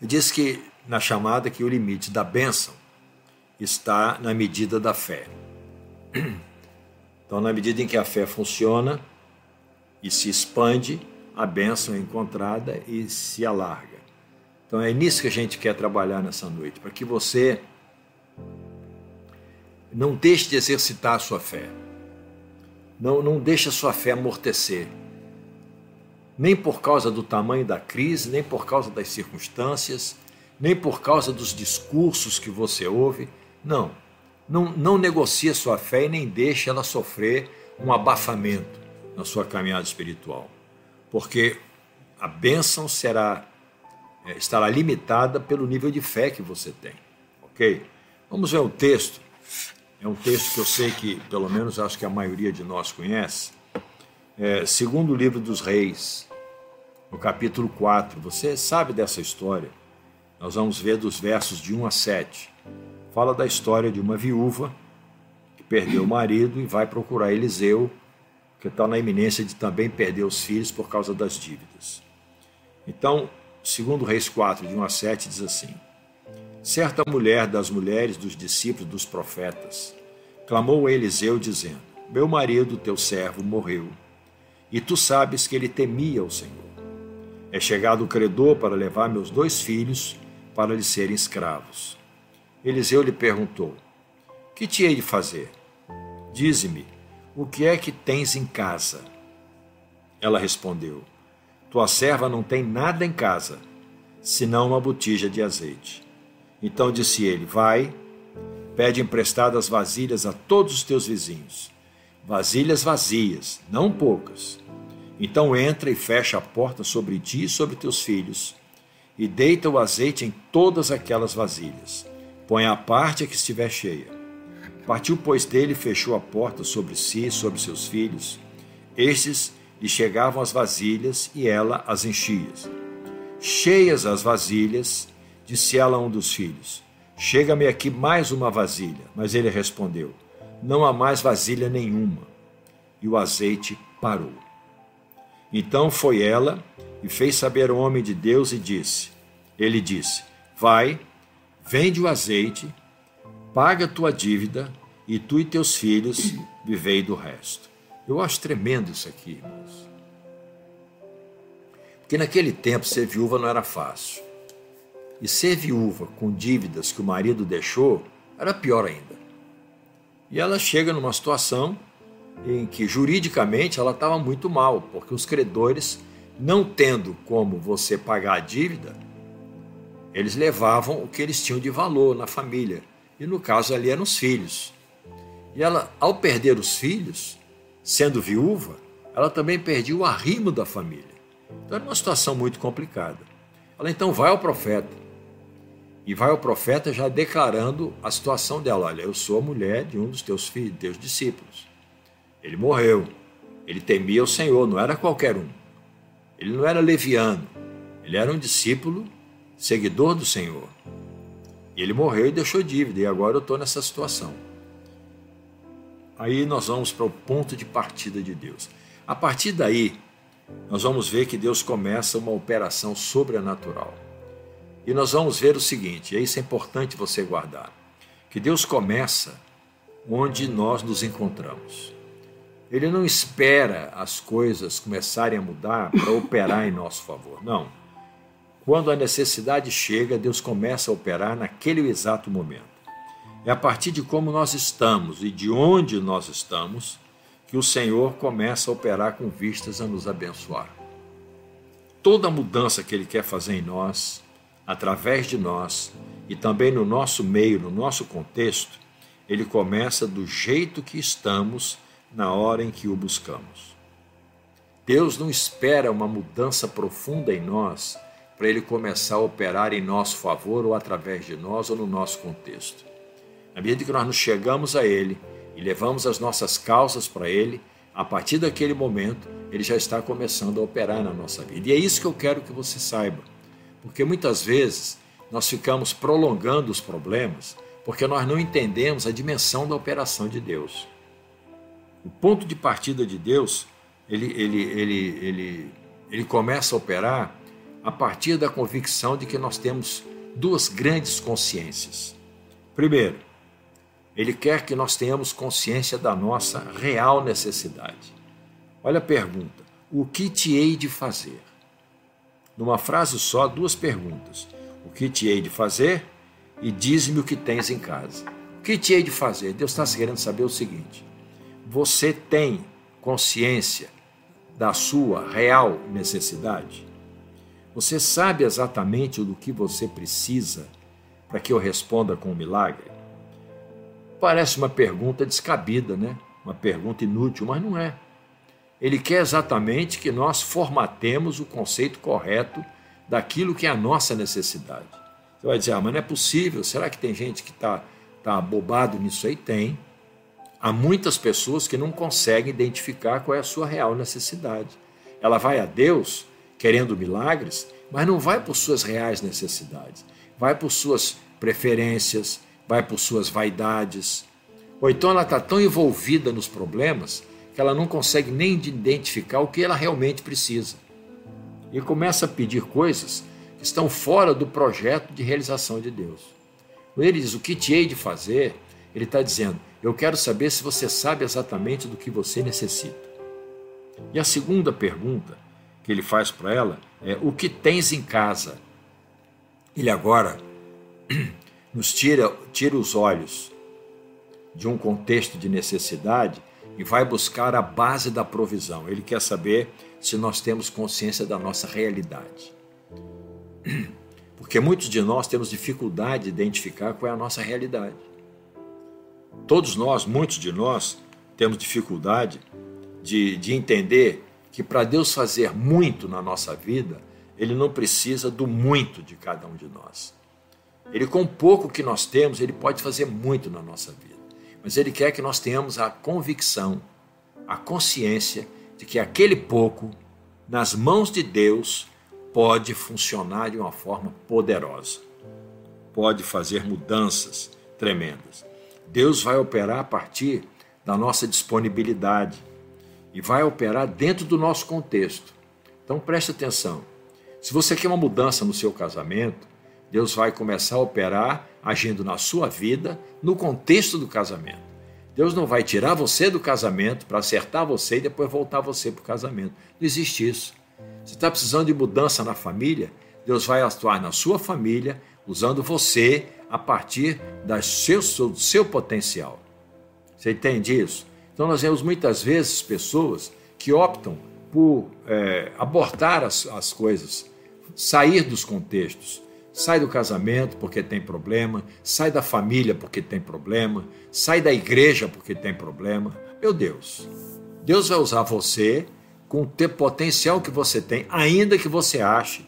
Diz que na chamada que o limite da bênção está na medida da fé. Então, na medida em que a fé funciona e se expande, a bênção é encontrada e se alarga. Então, é nisso que a gente quer trabalhar nessa noite, para que você não deixe de exercitar a sua fé. Não, não deixe a sua fé amortecer nem por causa do tamanho da crise, nem por causa das circunstâncias, nem por causa dos discursos que você ouve. Não. Não, não negocie a sua fé e nem deixe ela sofrer um abafamento na sua caminhada espiritual. Porque a bênção será é, estará limitada pelo nível de fé que você tem. Ok? Vamos ver um texto. É um texto que eu sei que, pelo menos, acho que a maioria de nós conhece. É, segundo o livro dos Reis, no capítulo 4. Você sabe dessa história. Nós vamos ver dos versos de 1 a 7. Fala da história de uma viúva que perdeu o marido e vai procurar Eliseu, que está na iminência de também perder os filhos por causa das dívidas. Então, segundo Reis 4, de 1 a 7, diz assim: Certa mulher das mulheres dos discípulos dos profetas clamou a Eliseu, dizendo: Meu marido, teu servo, morreu, e tu sabes que ele temia o Senhor. É chegado o credor para levar meus dois filhos para lhe serem escravos. Eliseu lhe perguntou: Que te hei de fazer? Dize-me, o que é que tens em casa? Ela respondeu: Tua serva não tem nada em casa, senão uma botija de azeite. Então disse ele: Vai, pede emprestadas vasilhas a todos os teus vizinhos. Vasilhas vazias, não poucas então entra e fecha a porta sobre ti e sobre teus filhos, e deita o azeite em todas aquelas vasilhas. Põe a parte a que estiver cheia. Partiu, pois, dele e fechou a porta sobre si e sobre seus filhos. Estes lhe chegavam as vasilhas e ela as enchia. Cheias as vasilhas, disse ela a um dos filhos: Chega-me aqui mais uma vasilha. Mas ele respondeu: Não há mais vasilha nenhuma. E o azeite parou. Então foi ela e fez saber ao homem de Deus e disse: Ele disse: Vai, vende o azeite, paga a tua dívida e tu e teus filhos vivei do resto. Eu acho tremendo isso aqui, irmãos. Porque naquele tempo ser viúva não era fácil. E ser viúva com dívidas que o marido deixou era pior ainda. E ela chega numa situação em que juridicamente ela estava muito mal, porque os credores, não tendo como você pagar a dívida, eles levavam o que eles tinham de valor na família. E no caso ali eram os filhos. E ela, ao perder os filhos, sendo viúva, ela também perdia o arrimo da família. Então era uma situação muito complicada. Ela então vai ao profeta. E vai ao profeta já declarando a situação dela: Olha, eu sou a mulher de um dos teus filhos, teus discípulos. Ele morreu. Ele temia o Senhor, não era qualquer um. Ele não era leviano. Ele era um discípulo, seguidor do Senhor. E ele morreu e deixou dívida, e agora eu estou nessa situação. Aí nós vamos para o ponto de partida de Deus. A partir daí, nós vamos ver que Deus começa uma operação sobrenatural. E nós vamos ver o seguinte, e isso é importante você guardar, que Deus começa onde nós nos encontramos. Ele não espera as coisas começarem a mudar para operar em nosso favor. Não. Quando a necessidade chega, Deus começa a operar naquele exato momento. É a partir de como nós estamos e de onde nós estamos que o Senhor começa a operar com vistas a nos abençoar. Toda mudança que Ele quer fazer em nós, através de nós e também no nosso meio, no nosso contexto, Ele começa do jeito que estamos na hora em que o buscamos. Deus não espera uma mudança profunda em nós para ele começar a operar em nosso favor ou através de nós ou no nosso contexto. Na medida que nós nos chegamos a ele e levamos as nossas causas para ele, a partir daquele momento, ele já está começando a operar na nossa vida. E é isso que eu quero que você saiba. Porque muitas vezes nós ficamos prolongando os problemas porque nós não entendemos a dimensão da operação de Deus. O ponto de partida de Deus, ele, ele, ele, ele, ele começa a operar a partir da convicção de que nós temos duas grandes consciências. Primeiro, ele quer que nós tenhamos consciência da nossa real necessidade. Olha a pergunta: o que te hei de fazer? Numa frase só, duas perguntas: o que te hei de fazer e diz-me o que tens em casa. O que te hei de fazer? Deus está querendo saber o seguinte: você tem consciência da sua real necessidade? Você sabe exatamente do que você precisa para que eu responda com um milagre? Parece uma pergunta descabida, né? Uma pergunta inútil, mas não é. Ele quer exatamente que nós formatemos o conceito correto daquilo que é a nossa necessidade. Você vai dizer, ah, mas não é possível, será que tem gente que está tá bobado nisso aí? Tem. Há muitas pessoas que não conseguem identificar qual é a sua real necessidade. Ela vai a Deus querendo milagres, mas não vai por suas reais necessidades, vai por suas preferências, vai por suas vaidades. Ou então ela está tão envolvida nos problemas que ela não consegue nem identificar o que ela realmente precisa. E começa a pedir coisas que estão fora do projeto de realização de Deus. Quando ele diz o que te hei de fazer, ele está dizendo: Eu quero saber se você sabe exatamente do que você necessita. E a segunda pergunta que ele faz para ela é: O que tens em casa? Ele agora nos tira, tira os olhos de um contexto de necessidade e vai buscar a base da provisão. Ele quer saber se nós temos consciência da nossa realidade. Porque muitos de nós temos dificuldade de identificar qual é a nossa realidade. Todos nós, muitos de nós, temos dificuldade de, de entender que para Deus fazer muito na nossa vida, Ele não precisa do muito de cada um de nós. Ele, com pouco que nós temos, Ele pode fazer muito na nossa vida. Mas Ele quer que nós tenhamos a convicção, a consciência de que aquele pouco, nas mãos de Deus, pode funcionar de uma forma poderosa. Pode fazer mudanças tremendas. Deus vai operar a partir da nossa disponibilidade e vai operar dentro do nosso contexto. Então preste atenção. Se você quer uma mudança no seu casamento, Deus vai começar a operar agindo na sua vida, no contexto do casamento. Deus não vai tirar você do casamento para acertar você e depois voltar você para o casamento. Não existe isso. Você está precisando de mudança na família? Deus vai atuar na sua família, usando você a partir do seu, seu potencial. Você entende isso? Então, nós vemos muitas vezes pessoas que optam por é, abortar as, as coisas, sair dos contextos. Sai do casamento porque tem problema, sai da família porque tem problema, sai da igreja porque tem problema. Meu Deus, Deus vai usar você com o potencial que você tem, ainda que você ache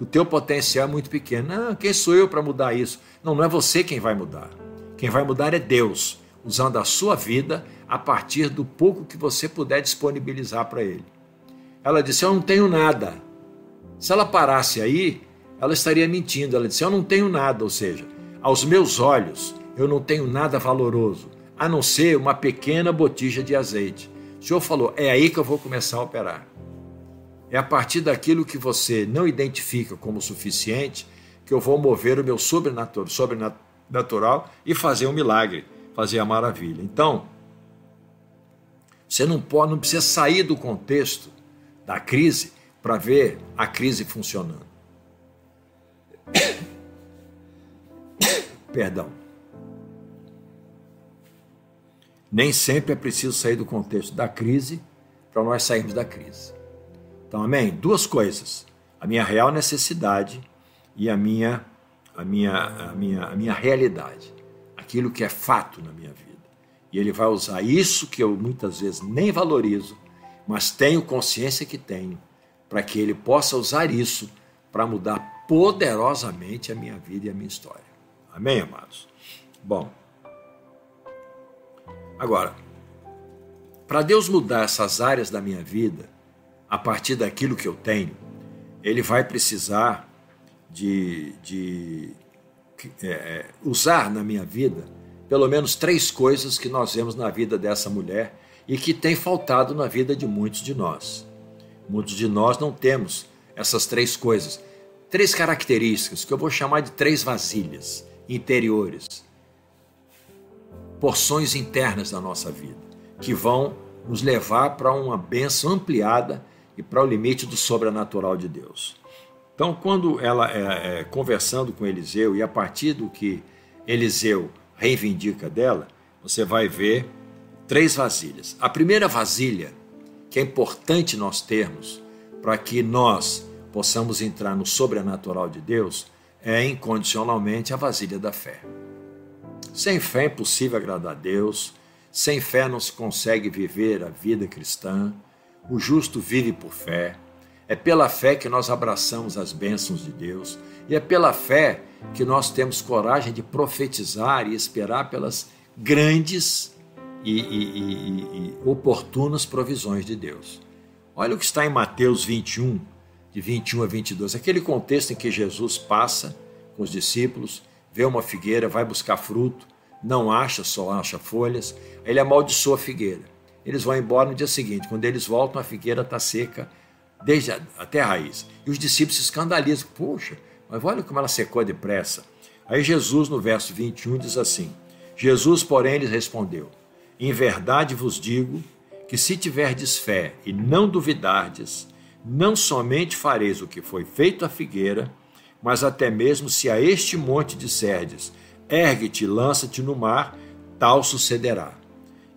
que o teu potencial é muito pequeno. Não, quem sou eu para mudar isso? Não, não é você quem vai mudar. Quem vai mudar é Deus usando a sua vida a partir do pouco que você puder disponibilizar para ele. Ela disse: Eu não tenho nada. Se ela parasse aí, ela estaria mentindo. Ela disse: Eu não tenho nada, ou seja, aos meus olhos, eu não tenho nada valoroso, a não ser uma pequena botija de azeite. O senhor falou: É aí que eu vou começar a operar. É a partir daquilo que você não identifica como suficiente que eu vou mover o meu sobrenatural, sobrenatural e fazer um milagre fazer a maravilha. Então, você não pode, não precisa sair do contexto da crise para ver a crise funcionando. Perdão. Nem sempre é preciso sair do contexto da crise para nós sairmos da crise. Então, amém? Duas coisas: a minha real necessidade e a minha, a minha, a minha, a minha realidade aquilo que é fato na minha vida. E ele vai usar isso que eu muitas vezes nem valorizo, mas tenho consciência que tenho, para que ele possa usar isso para mudar poderosamente a minha vida e a minha história. Amém, amados? Bom, agora, para Deus mudar essas áreas da minha vida, a partir daquilo que eu tenho, ele vai precisar de, de é, é, usar na minha vida pelo menos três coisas que nós vemos na vida dessa mulher e que tem faltado na vida de muitos de nós. Muitos de nós não temos essas três coisas. três características que eu vou chamar de três vasilhas interiores, porções internas da nossa vida, que vão nos levar para uma benção ampliada e para o limite do sobrenatural de Deus. Então, quando ela é, é, conversando com Eliseu, e a partir do que Eliseu reivindica dela, você vai ver três vasilhas. A primeira vasilha, que é importante nós termos para que nós possamos entrar no sobrenatural de Deus, é incondicionalmente a vasilha da fé. Sem fé é impossível agradar a Deus, sem fé não se consegue viver a vida cristã. O justo vive por fé. É pela fé que nós abraçamos as bênçãos de Deus. E é pela fé que nós temos coragem de profetizar e esperar pelas grandes e, e, e, e oportunas provisões de Deus. Olha o que está em Mateus 21, de 21 a 22, aquele contexto em que Jesus passa com os discípulos, vê uma figueira, vai buscar fruto, não acha, só acha folhas, ele amaldiçoa a figueira. Eles vão embora no dia seguinte, quando eles voltam, a figueira está seca desde a, até a raiz. E os discípulos se escandalizam, poxa, mas olha como ela secou depressa. Aí Jesus, no verso 21, diz assim: Jesus, porém, lhes respondeu: Em verdade vos digo que se tiverdes fé e não duvidardes, não somente fareis o que foi feito à figueira, mas até mesmo se a este monte disserdes, ergue-te lança-te no mar, tal sucederá.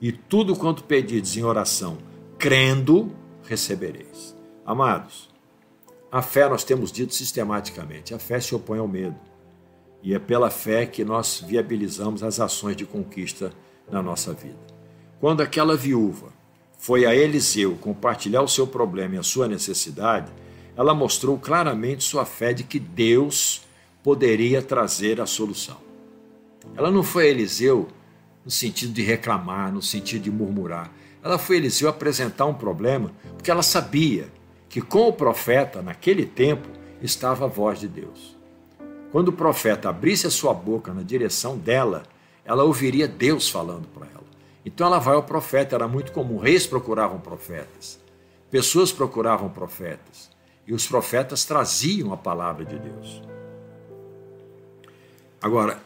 E tudo quanto pedides em oração, crendo, recebereis. Amados, a fé nós temos dito sistematicamente, a fé se opõe ao medo. E é pela fé que nós viabilizamos as ações de conquista na nossa vida. Quando aquela viúva foi a Eliseu compartilhar o seu problema e a sua necessidade, ela mostrou claramente sua fé de que Deus poderia trazer a solução. Ela não foi a Eliseu no sentido de reclamar, no sentido de murmurar. Ela foi Eliseu apresentar um problema porque ela sabia que com o profeta, naquele tempo, estava a voz de Deus. Quando o profeta abrisse a sua boca na direção dela, ela ouviria Deus falando para ela. Então ela vai ao profeta, era muito comum. Reis procuravam profetas, pessoas procuravam profetas, e os profetas traziam a palavra de Deus. Agora,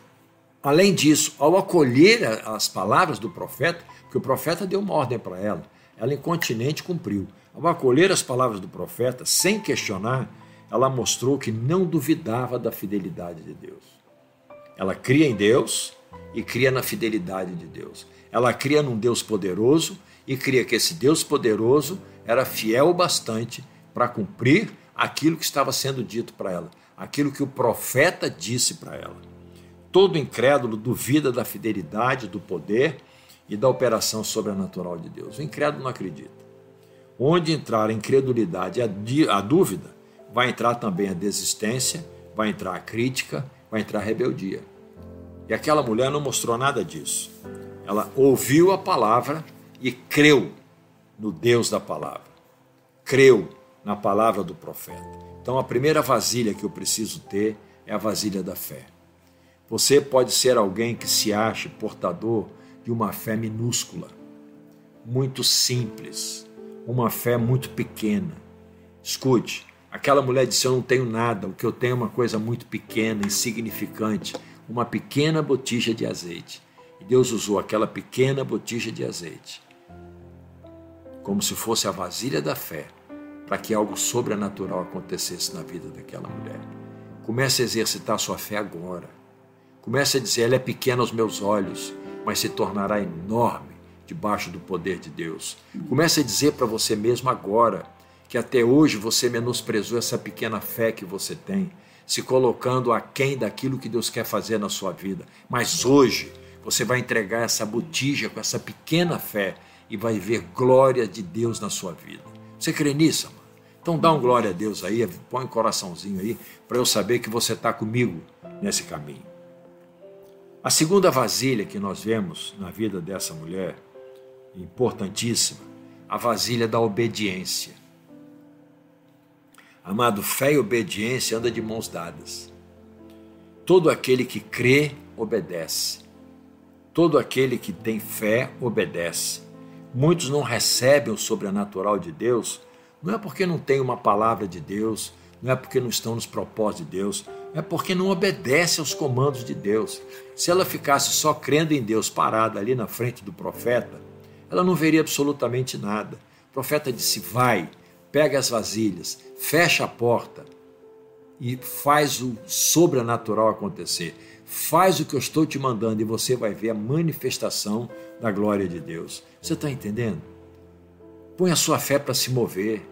além disso, ao acolher as palavras do profeta, porque o profeta deu uma ordem para ela, ela incontinente cumpriu. Ao acolher as palavras do profeta, sem questionar, ela mostrou que não duvidava da fidelidade de Deus. Ela cria em Deus e cria na fidelidade de Deus. Ela cria num Deus poderoso e cria que esse Deus poderoso era fiel o bastante para cumprir aquilo que estava sendo dito para ela, aquilo que o profeta disse para ela. Todo incrédulo duvida da fidelidade, do poder e da operação sobrenatural de Deus. O incrédulo não acredita. Onde entrar a incredulidade e a dúvida, vai entrar também a desistência, vai entrar a crítica, vai entrar a rebeldia. E aquela mulher não mostrou nada disso. Ela ouviu a palavra e creu no Deus da palavra. Creu na palavra do profeta. Então a primeira vasilha que eu preciso ter é a vasilha da fé. Você pode ser alguém que se ache portador de uma fé minúscula, muito simples, uma fé muito pequena. Escute, aquela mulher disse: Eu não tenho nada, o que eu tenho é uma coisa muito pequena, insignificante, uma pequena botija de azeite. E Deus usou aquela pequena botija de azeite como se fosse a vasilha da fé para que algo sobrenatural acontecesse na vida daquela mulher. Comece a exercitar sua fé agora. Comece a dizer: ela é pequena aos meus olhos, mas se tornará enorme debaixo do poder de Deus. Comece a dizer para você mesmo agora que até hoje você menosprezou essa pequena fé que você tem, se colocando aquém daquilo que Deus quer fazer na sua vida. Mas hoje você vai entregar essa botija com essa pequena fé e vai ver glória de Deus na sua vida. Você crê nisso, mano? Então dá um glória a Deus aí, põe um coraçãozinho aí, para eu saber que você está comigo nesse caminho. A segunda vasilha que nós vemos na vida dessa mulher, importantíssima, a vasilha da obediência. Amado, fé e obediência andam de mãos dadas. Todo aquele que crê, obedece. Todo aquele que tem fé obedece. Muitos não recebem o sobrenatural de Deus, não é porque não tem uma palavra de Deus, não é porque não estão nos propósitos de Deus, é porque não obedece aos comandos de Deus. Se ela ficasse só crendo em Deus parada ali na frente do profeta, ela não veria absolutamente nada. O profeta disse: Vai, pega as vasilhas, fecha a porta e faz o sobrenatural acontecer. Faz o que eu estou te mandando e você vai ver a manifestação da glória de Deus. Você está entendendo? Põe a sua fé para se mover.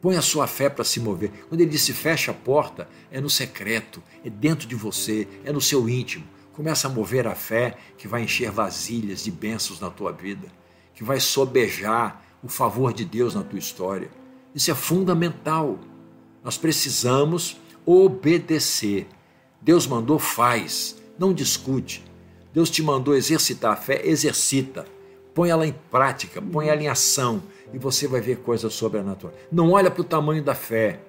Põe a sua fé para se mover. Quando ele disse fecha a porta, é no secreto, é dentro de você, é no seu íntimo. Começa a mover a fé que vai encher vasilhas de bênçãos na tua vida, que vai sobejar o favor de Deus na tua história. Isso é fundamental. Nós precisamos obedecer. Deus mandou, faz, não discute. Deus te mandou exercitar a fé, exercita. Põe ela em prática, põe ela em ação e você vai ver coisas sobrenaturais. Não olha para o tamanho da fé,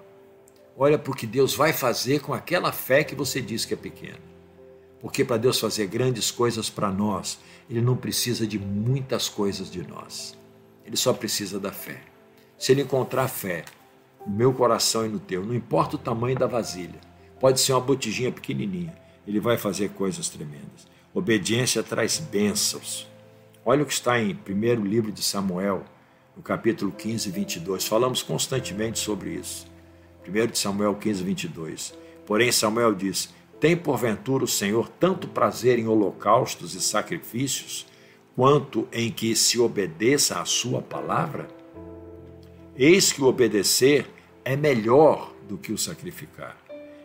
olha para o que Deus vai fazer com aquela fé que você diz que é pequena. Porque para Deus fazer grandes coisas para nós, Ele não precisa de muitas coisas de nós. Ele só precisa da fé. Se Ele encontrar fé no meu coração e no teu, não importa o tamanho da vasilha, pode ser uma botijinha pequenininha, Ele vai fazer coisas tremendas. Obediência traz bênçãos. Olha o que está em primeiro livro de Samuel, no capítulo 15, 22. Falamos constantemente sobre isso. 1 Samuel 15, 22. Porém, Samuel diz: Tem porventura o Senhor tanto prazer em holocaustos e sacrifícios, quanto em que se obedeça à sua palavra? Eis que o obedecer é melhor do que o sacrificar,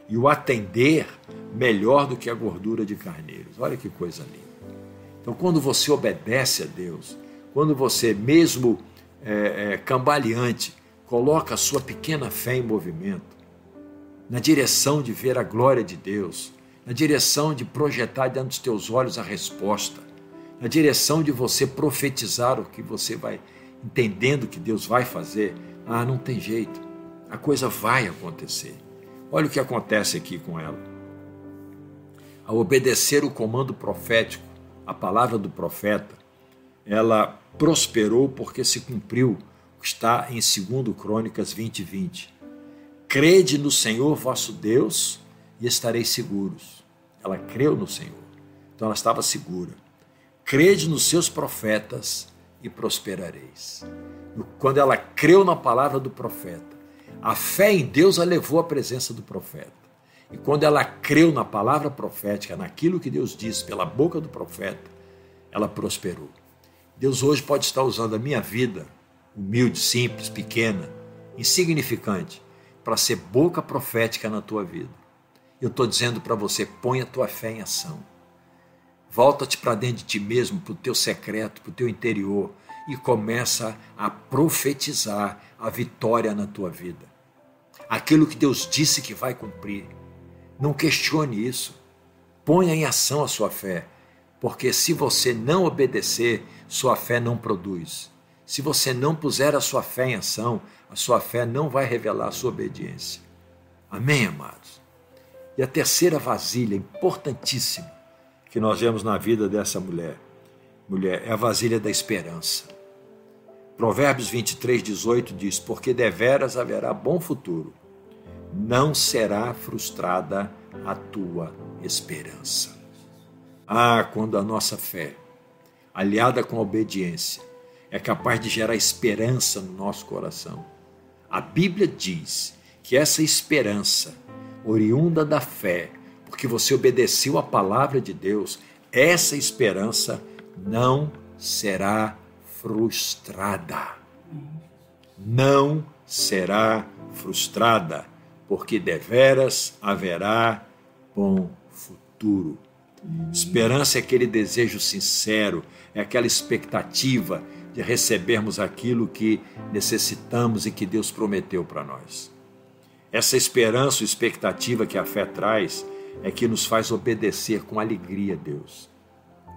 e o atender melhor do que a gordura de carneiros. Olha que coisa linda. Então, quando você obedece a Deus, quando você, mesmo é, é, cambaleante, coloca a sua pequena fé em movimento, na direção de ver a glória de Deus, na direção de projetar diante dos teus olhos a resposta, na direção de você profetizar o que você vai entendendo que Deus vai fazer. Ah, não tem jeito, a coisa vai acontecer. Olha o que acontece aqui com ela. Ao obedecer o comando profético, a palavra do profeta, ela prosperou porque se cumpriu o que está em 2 Crônicas 20, 20. Crede no Senhor vosso Deus e estareis seguros. Ela creu no Senhor, então ela estava segura. Crede nos seus profetas e prosperareis. Quando ela creu na palavra do profeta, a fé em Deus a levou à presença do profeta. E quando ela creu na palavra profética, naquilo que Deus disse pela boca do profeta, ela prosperou. Deus hoje pode estar usando a minha vida, humilde, simples, pequena, insignificante, para ser boca profética na tua vida. Eu estou dizendo para você: põe a tua fé em ação. Volta-te para dentro de ti mesmo, para o teu secreto, para o teu interior e começa a profetizar a vitória na tua vida. Aquilo que Deus disse que vai cumprir. Não questione isso. Ponha em ação a sua fé porque se você não obedecer, sua fé não produz. Se você não puser a sua fé em ação, a sua fé não vai revelar a sua obediência. Amém, amados? E a terceira vasilha, importantíssima, que nós vemos na vida dessa mulher, mulher é a vasilha da esperança. Provérbios 23, 18 diz: Porque deveras haverá bom futuro, não será frustrada a tua esperança. Ah, quando a nossa fé, aliada com a obediência, é capaz de gerar esperança no nosso coração. A Bíblia diz que essa esperança, oriunda da fé, porque você obedeceu a palavra de Deus, essa esperança não será frustrada. Não será frustrada, porque deveras haverá bom futuro. Esperança é aquele desejo sincero, é aquela expectativa de recebermos aquilo que necessitamos e que Deus prometeu para nós. Essa esperança ou expectativa que a fé traz é que nos faz obedecer com alegria a Deus.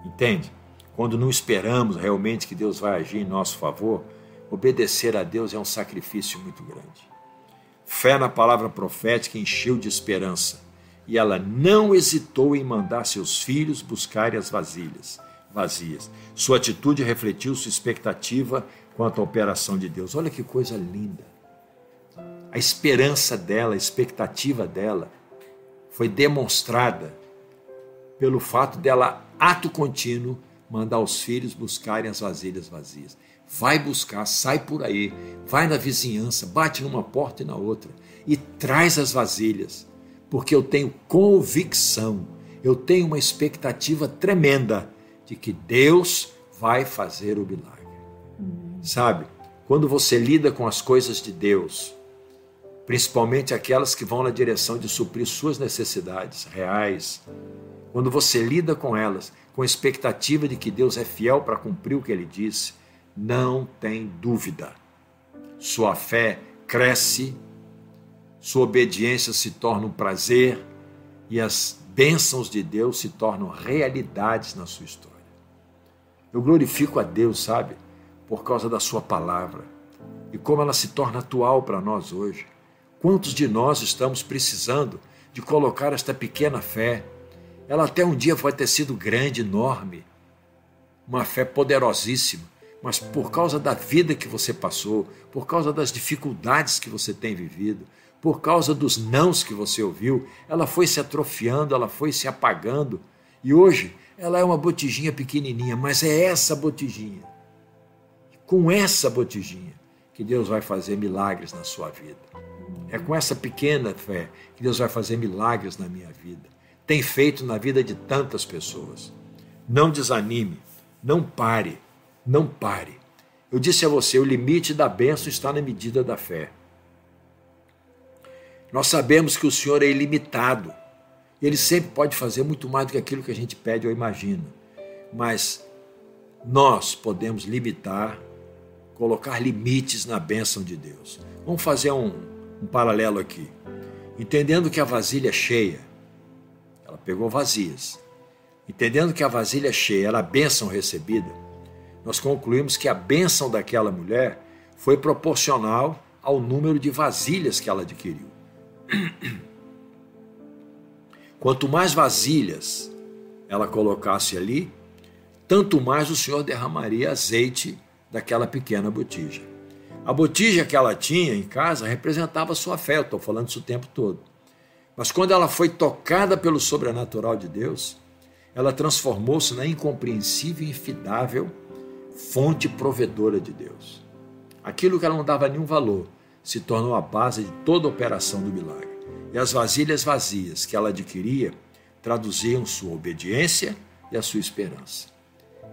Entende? Quando não esperamos realmente que Deus vai agir em nosso favor, obedecer a Deus é um sacrifício muito grande. Fé na palavra profética encheu de esperança e ela não hesitou em mandar seus filhos buscarem as vasilhas vazias. Sua atitude refletiu sua expectativa quanto à operação de Deus. Olha que coisa linda. A esperança dela, a expectativa dela foi demonstrada pelo fato dela, ato contínuo, mandar os filhos buscarem as vasilhas vazias. Vai buscar, sai por aí, vai na vizinhança, bate numa porta e na outra e traz as vasilhas, porque eu tenho convicção, eu tenho uma expectativa tremenda de que Deus vai fazer o milagre. Sabe, quando você lida com as coisas de Deus, principalmente aquelas que vão na direção de suprir suas necessidades reais, quando você lida com elas com a expectativa de que Deus é fiel para cumprir o que ele disse, não tem dúvida. Sua fé cresce, sua obediência se torna um prazer e as bênçãos de Deus se tornam realidades na sua história. Eu glorifico a Deus, sabe, por causa da Sua palavra e como ela se torna atual para nós hoje. Quantos de nós estamos precisando de colocar esta pequena fé? Ela até um dia vai ter sido grande, enorme, uma fé poderosíssima, mas por causa da vida que você passou, por causa das dificuldades que você tem vivido, por causa dos nãos que você ouviu, ela foi se atrofiando, ela foi se apagando. E hoje ela é uma botijinha pequenininha, mas é essa botijinha, com essa botijinha, que Deus vai fazer milagres na sua vida. É com essa pequena fé que Deus vai fazer milagres na minha vida. Tem feito na vida de tantas pessoas. Não desanime, não pare, não pare. Eu disse a você: o limite da bênção está na medida da fé. Nós sabemos que o Senhor é ilimitado. Ele sempre pode fazer muito mais do que aquilo que a gente pede ou imagina. Mas nós podemos limitar, colocar limites na bênção de Deus. Vamos fazer um, um paralelo aqui. Entendendo que a vasilha é cheia, ela pegou vazias. Entendendo que a vasilha é cheia era a bênção recebida, nós concluímos que a bênção daquela mulher foi proporcional ao número de vasilhas que ela adquiriu. Quanto mais vasilhas ela colocasse ali, tanto mais o Senhor derramaria azeite daquela pequena botija. A botija que ela tinha em casa representava sua fé, eu estou falando isso o tempo todo. Mas quando ela foi tocada pelo sobrenatural de Deus, ela transformou-se na incompreensível e infidável fonte provedora de Deus. Aquilo que ela não dava nenhum valor se tornou a base de toda a operação do milagre. E as vasilhas vazias que ela adquiria traduziam sua obediência e a sua esperança.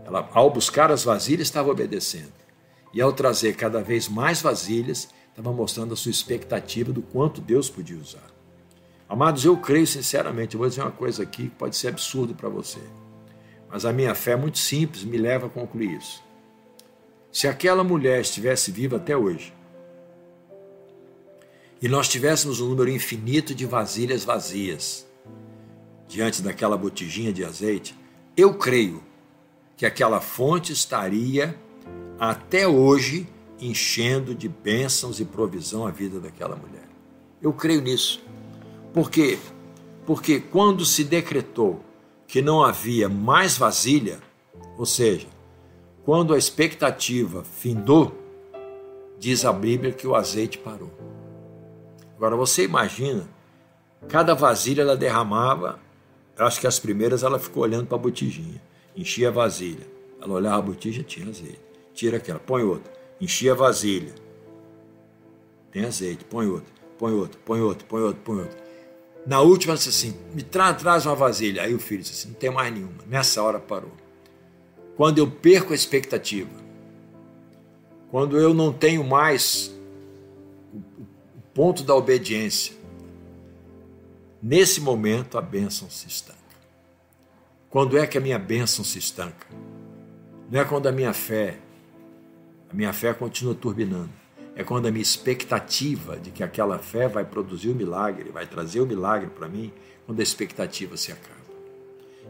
Ela, ao buscar as vasilhas, estava obedecendo. E ao trazer cada vez mais vasilhas, estava mostrando a sua expectativa do quanto Deus podia usar. Amados, eu creio sinceramente, eu vou dizer uma coisa aqui que pode ser absurdo para você. Mas a minha fé é muito simples, me leva a concluir isso. Se aquela mulher estivesse viva até hoje, e nós tivéssemos um número infinito de vasilhas vazias diante daquela botijinha de azeite, eu creio que aquela fonte estaria até hoje enchendo de bênçãos e provisão a vida daquela mulher. Eu creio nisso. Por quê? Porque quando se decretou que não havia mais vasilha, ou seja, quando a expectativa findou, diz a Bíblia que o azeite parou. Agora você imagina, cada vasilha ela derramava, acho que as primeiras ela ficou olhando para a botijinha, enchia a vasilha. Ela olhava a botija, tinha azeite. Tira aquela, põe outra. Enchia a vasilha. Tem azeite, põe outra, põe outra, põe outra, põe outra, põe outra. Na última, disse assim: me tra traz uma vasilha. Aí o filho disse assim: não tem mais nenhuma. Nessa hora parou. Quando eu perco a expectativa, quando eu não tenho mais ponto da obediência. Nesse momento a bênção se estanca. Quando é que a minha bênção se estanca? Não é quando a minha fé, a minha fé continua turbinando. É quando a minha expectativa de que aquela fé vai produzir o milagre, vai trazer o milagre para mim, quando a expectativa se acaba.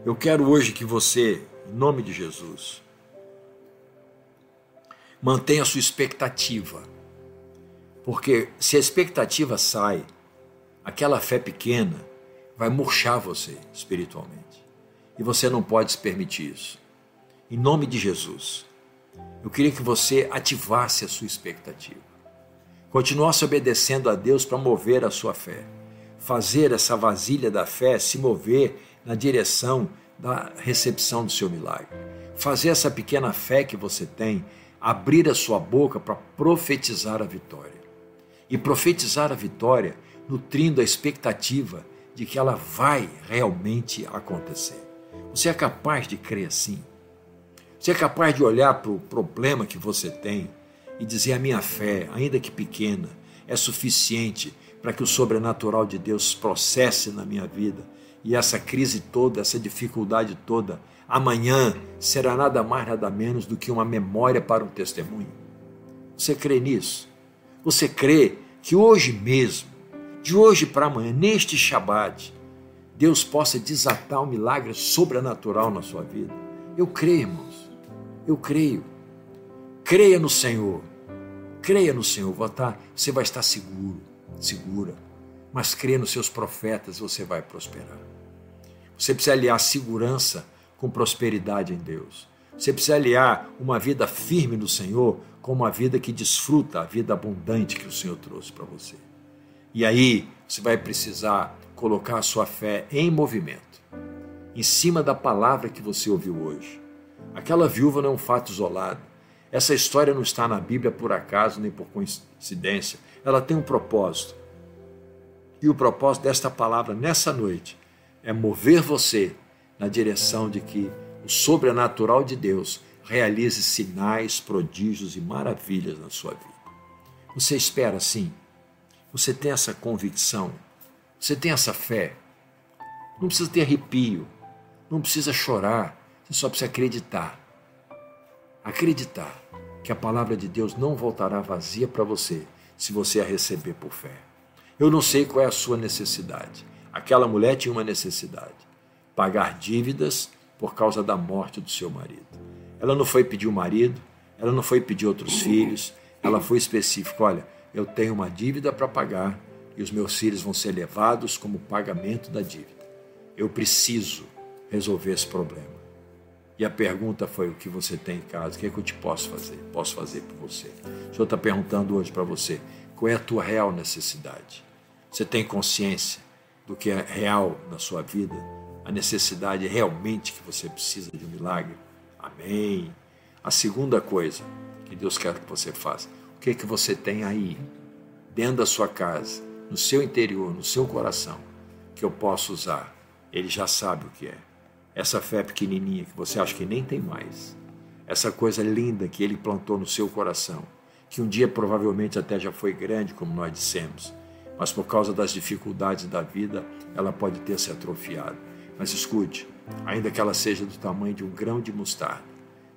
Eu quero hoje que você, em nome de Jesus, mantenha a sua expectativa porque se a expectativa sai, aquela fé pequena vai murchar você espiritualmente. E você não pode se permitir isso. Em nome de Jesus, eu queria que você ativasse a sua expectativa. Continuasse obedecendo a Deus para mover a sua fé. Fazer essa vasilha da fé se mover na direção da recepção do seu milagre. Fazer essa pequena fé que você tem abrir a sua boca para profetizar a vitória. E profetizar a vitória nutrindo a expectativa de que ela vai realmente acontecer. Você é capaz de crer assim? Você é capaz de olhar para o problema que você tem e dizer: a minha fé, ainda que pequena, é suficiente para que o sobrenatural de Deus processe na minha vida e essa crise toda, essa dificuldade toda, amanhã será nada mais, nada menos do que uma memória para um testemunho. Você crê nisso? Você crê que hoje mesmo de hoje para amanhã, neste Shabat, Deus possa desatar um milagre sobrenatural na sua vida. Eu creio, irmãos. Eu creio. Creia no Senhor. Creia no Senhor. Você vai estar seguro, segura. Mas creia nos seus profetas, você vai prosperar. Você precisa aliar segurança com prosperidade em Deus. Você precisa aliar uma vida firme no Senhor com uma vida que desfruta a vida abundante que o Senhor trouxe para você. E aí você vai precisar colocar a sua fé em movimento, em cima da palavra que você ouviu hoje. Aquela viúva não é um fato isolado. Essa história não está na Bíblia por acaso nem por coincidência. Ela tem um propósito. E o propósito desta palavra nessa noite é mover você na direção de que o sobrenatural de Deus realize sinais, prodígios e maravilhas na sua vida. Você espera sim? Você tem essa convicção? Você tem essa fé? Não precisa ter arrepio, não precisa chorar, você só precisa acreditar. Acreditar que a palavra de Deus não voltará vazia para você se você a receber por fé. Eu não sei qual é a sua necessidade. Aquela mulher tinha uma necessidade: pagar dívidas por causa da morte do seu marido. Ela não foi pedir o marido, ela não foi pedir outros filhos, ela foi específica: olha, eu tenho uma dívida para pagar e os meus filhos vão ser levados como pagamento da dívida. Eu preciso resolver esse problema. E a pergunta foi: o que você tem em casa? O que, é que eu te posso fazer? Posso fazer por você? O Senhor está perguntando hoje para você: qual é a tua real necessidade? Você tem consciência do que é real na sua vida? A necessidade realmente que você precisa de um milagre? Amém. A segunda coisa que Deus quer que você faça: o que, que você tem aí, dentro da sua casa, no seu interior, no seu coração, que eu posso usar. Ele já sabe o que é. Essa fé pequenininha que você acha que nem tem mais. Essa coisa linda que ele plantou no seu coração, que um dia provavelmente até já foi grande, como nós dissemos, mas por causa das dificuldades da vida, ela pode ter se atrofiado. Mas escute, ainda que ela seja do tamanho de um grão de mostarda.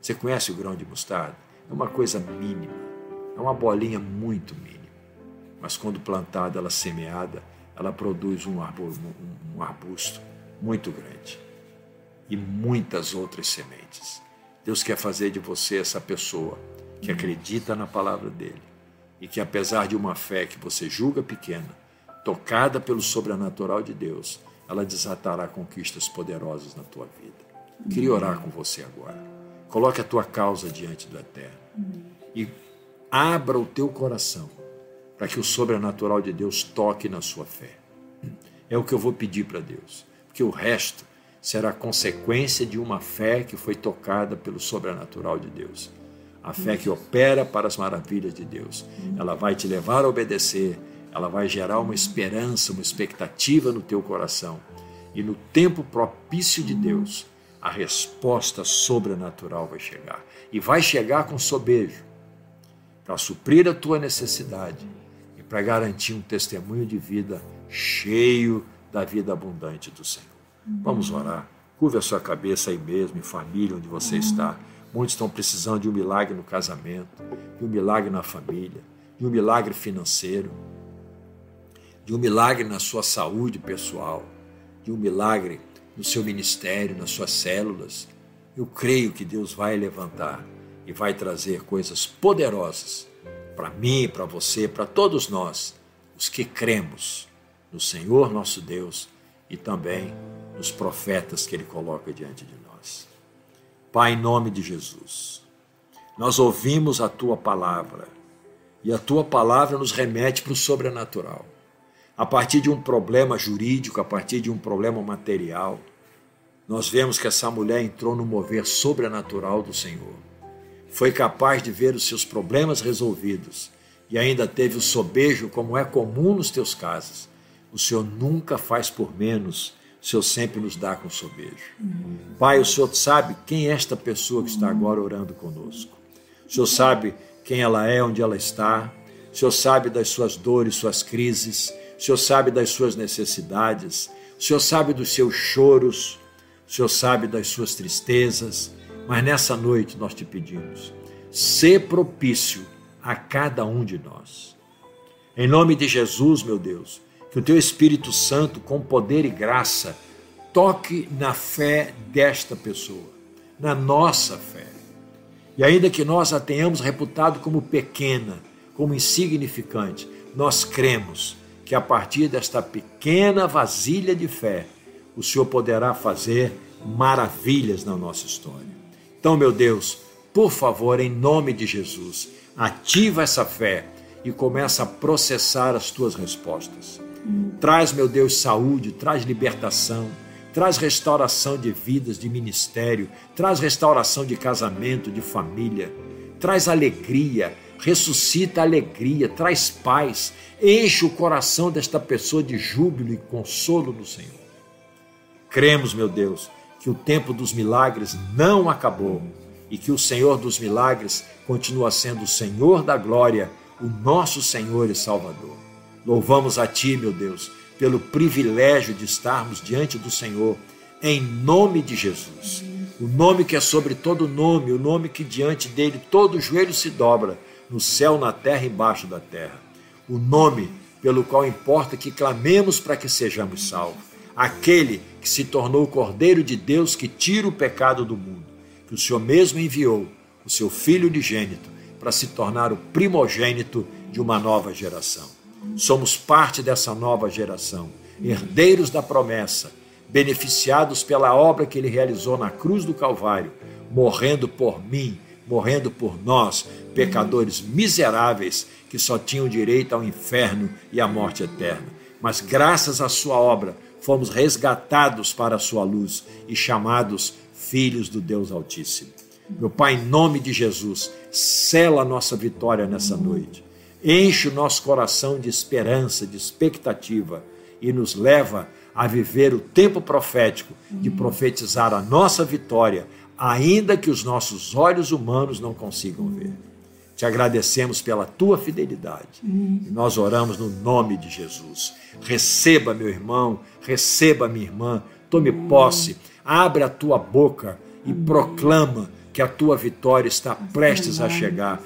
Você conhece o grão de mostarda? É uma coisa mínima é uma bolinha muito mínima, mas quando plantada, ela semeada, ela produz um, arbusto, muito grande e muitas outras sementes. Deus quer fazer de você essa pessoa que acredita na palavra dele e que, apesar de uma fé que você julga pequena, tocada pelo sobrenatural de Deus, ela desatará conquistas poderosas na tua vida. Queria orar com você agora. Coloque a tua causa diante do Eterno e Abra o teu coração para que o sobrenatural de Deus toque na sua fé. É o que eu vou pedir para Deus, porque o resto será consequência de uma fé que foi tocada pelo sobrenatural de Deus. A fé que opera para as maravilhas de Deus. Ela vai te levar a obedecer, ela vai gerar uma esperança, uma expectativa no teu coração. E no tempo propício de Deus, a resposta sobrenatural vai chegar. E vai chegar com sobejo para suprir a tua necessidade e para garantir um testemunho de vida cheio da vida abundante do Senhor. Vamos orar. Curva a sua cabeça aí mesmo, em família, onde você está. Muitos estão precisando de um milagre no casamento, de um milagre na família, de um milagre financeiro, de um milagre na sua saúde pessoal, de um milagre no seu ministério, nas suas células. Eu creio que Deus vai levantar e vai trazer coisas poderosas para mim, para você, para todos nós, os que cremos no Senhor nosso Deus e também nos profetas que Ele coloca diante de nós. Pai, em nome de Jesus, nós ouvimos a Tua palavra E a tua palavra nos remete para o sobrenatural. A partir de um problema jurídico, a partir de um problema material, nós vemos que essa mulher entrou no mover sobrenatural do Senhor. Foi capaz de ver os seus problemas resolvidos e ainda teve o sobejo, como é comum nos teus casos. O Senhor nunca faz por menos, o Senhor sempre nos dá com sobejo. Pai, o Senhor sabe quem é esta pessoa que está agora orando conosco. O Senhor sabe quem ela é, onde ela está. O Senhor sabe das suas dores, suas crises. O Senhor sabe das suas necessidades. O Senhor sabe dos seus choros. O Senhor sabe das suas tristezas. Mas nessa noite nós te pedimos, ser propício a cada um de nós. Em nome de Jesus, meu Deus, que o teu Espírito Santo, com poder e graça, toque na fé desta pessoa, na nossa fé. E ainda que nós a tenhamos reputado como pequena, como insignificante, nós cremos que a partir desta pequena vasilha de fé, o Senhor poderá fazer maravilhas na nossa história. Então, meu Deus, por favor, em nome de Jesus, ativa essa fé e começa a processar as tuas respostas. Traz, meu Deus, saúde, traz libertação, traz restauração de vidas, de ministério, traz restauração de casamento, de família, traz alegria, ressuscita alegria, traz paz, enche o coração desta pessoa de júbilo e consolo no Senhor. Cremos, meu Deus, que o tempo dos milagres não acabou e que o Senhor dos milagres continua sendo o Senhor da glória, o nosso Senhor e Salvador. Louvamos a Ti, meu Deus, pelo privilégio de estarmos diante do Senhor, em nome de Jesus. O nome que é sobre todo nome, o nome que diante dele todo joelho se dobra, no céu, na terra e embaixo da terra. O nome pelo qual importa que clamemos para que sejamos salvos. Aquele que se tornou o Cordeiro de Deus que tira o pecado do mundo, que o Senhor mesmo enviou, o seu Filho unigênito, para se tornar o primogênito de uma nova geração. Somos parte dessa nova geração, herdeiros da promessa, beneficiados pela obra que ele realizou na cruz do Calvário, morrendo por mim, morrendo por nós, pecadores miseráveis que só tinham direito ao inferno e à morte eterna. Mas graças à sua obra, fomos resgatados para a sua luz e chamados filhos do Deus Altíssimo. Meu Pai, em nome de Jesus, sela a nossa vitória nessa noite. Enche o nosso coração de esperança, de expectativa e nos leva a viver o tempo profético de profetizar a nossa vitória, ainda que os nossos olhos humanos não consigam ver. Te agradecemos pela tua fidelidade e nós oramos no nome de Jesus. Receba, meu irmão, receba, minha irmã, tome posse, abre a tua boca e proclama que a tua vitória está prestes a chegar